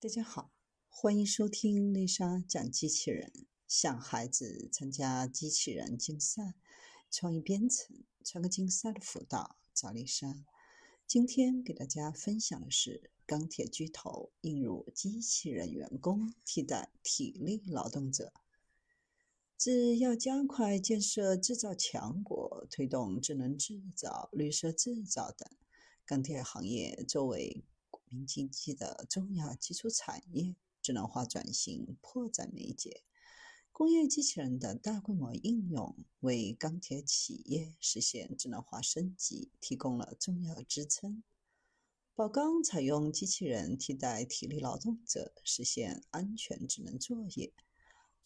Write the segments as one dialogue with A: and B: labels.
A: 大家好，欢迎收听丽莎讲机器人。向孩子参加机器人竞赛、创意编程、创客竞赛的辅导，找丽莎。今天给大家分享的是钢铁巨头引入机器人员工替代体力劳动者。自要加快建设制造强国，推动智能制造、绿色制造等，钢铁行业作为民经济的重要基础产业，智能化转型迫在眉睫。工业机器人的大规模应用，为钢铁企业实现智能化升级提供了重要支撑。宝钢采用机器人替代体力劳动者，实现安全智能作业。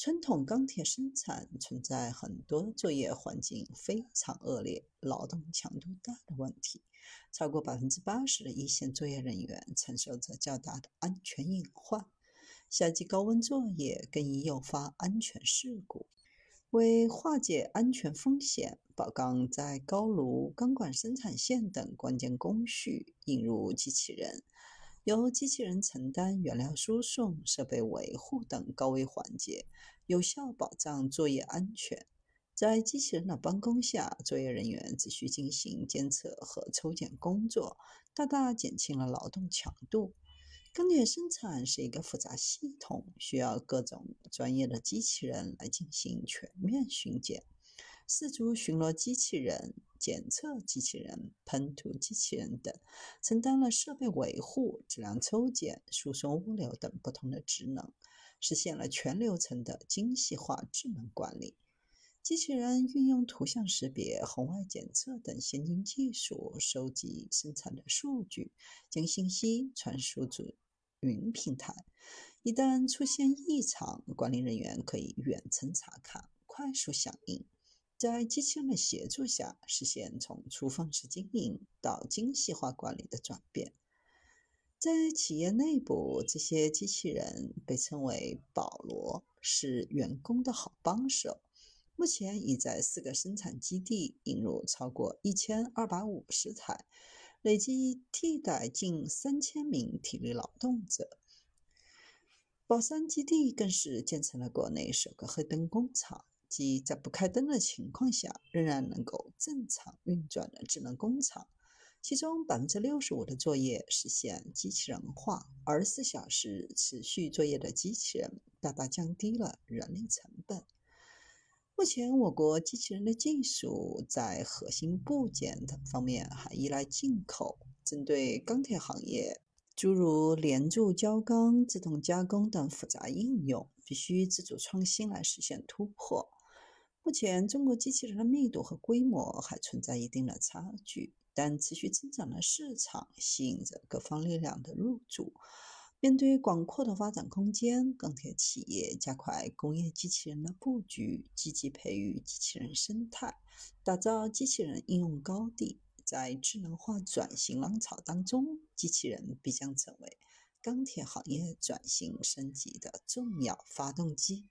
A: 传统钢铁生产存在很多作业环境非常恶劣、劳动强度大的问题。超过百分之八十的一线作业人员承受着较大的安全隐患，夏季高温作业更易诱发安全事故。为化解安全风险，宝钢在高炉、钢管生产线等关键工序引入机器人，由机器人承担原料输送、设备维护等高危环节，有效保障作业安全。在机器人的帮工下，作业人员只需进行监测和抽检工作，大大减轻了劳动强度。钢铁生产是一个复杂系统，需要各种专业的机器人来进行全面巡检。四足巡逻机器人、检测机器人、喷涂机器人等，承担了设备维护、质量抽检、输送物流等不同的职能，实现了全流程的精细化智能管理。机器人运用图像识别、红外检测等先进技术，收集生产的数据，将信息传输至云平台。一旦出现异常，管理人员可以远程查看，快速响应，在机器人的协助下，实现从粗放式经营到精细化管理的转变。在企业内部，这些机器人被称为“保罗”，是员工的好帮手。目前已在四个生产基地引入超过一千二百五十台，累计替代近三千名体力劳动者。宝山基地更是建成了国内首个黑灯工厂，即在不开灯的情况下仍然能够正常运转的智能工厂。其中百分之六十五的作业实现机器人化，二十四小时持续作业的机器人大大降低了人力成本。目前，我国机器人的技术在核心部件等方面还依赖进口。针对钢铁行业，诸如连铸胶钢、自动加工等复杂应用，必须自主创新来实现突破。目前，中国机器人的密度和规模还存在一定的差距，但持续增长的市场吸引着各方力量的入驻。面对广阔的发展空间，钢铁企业加快工业机器人的布局，积极培育机器人生态，打造机器人应用高地。在智能化转型浪潮当中，机器人必将成为钢铁行业转型升级的重要发动机。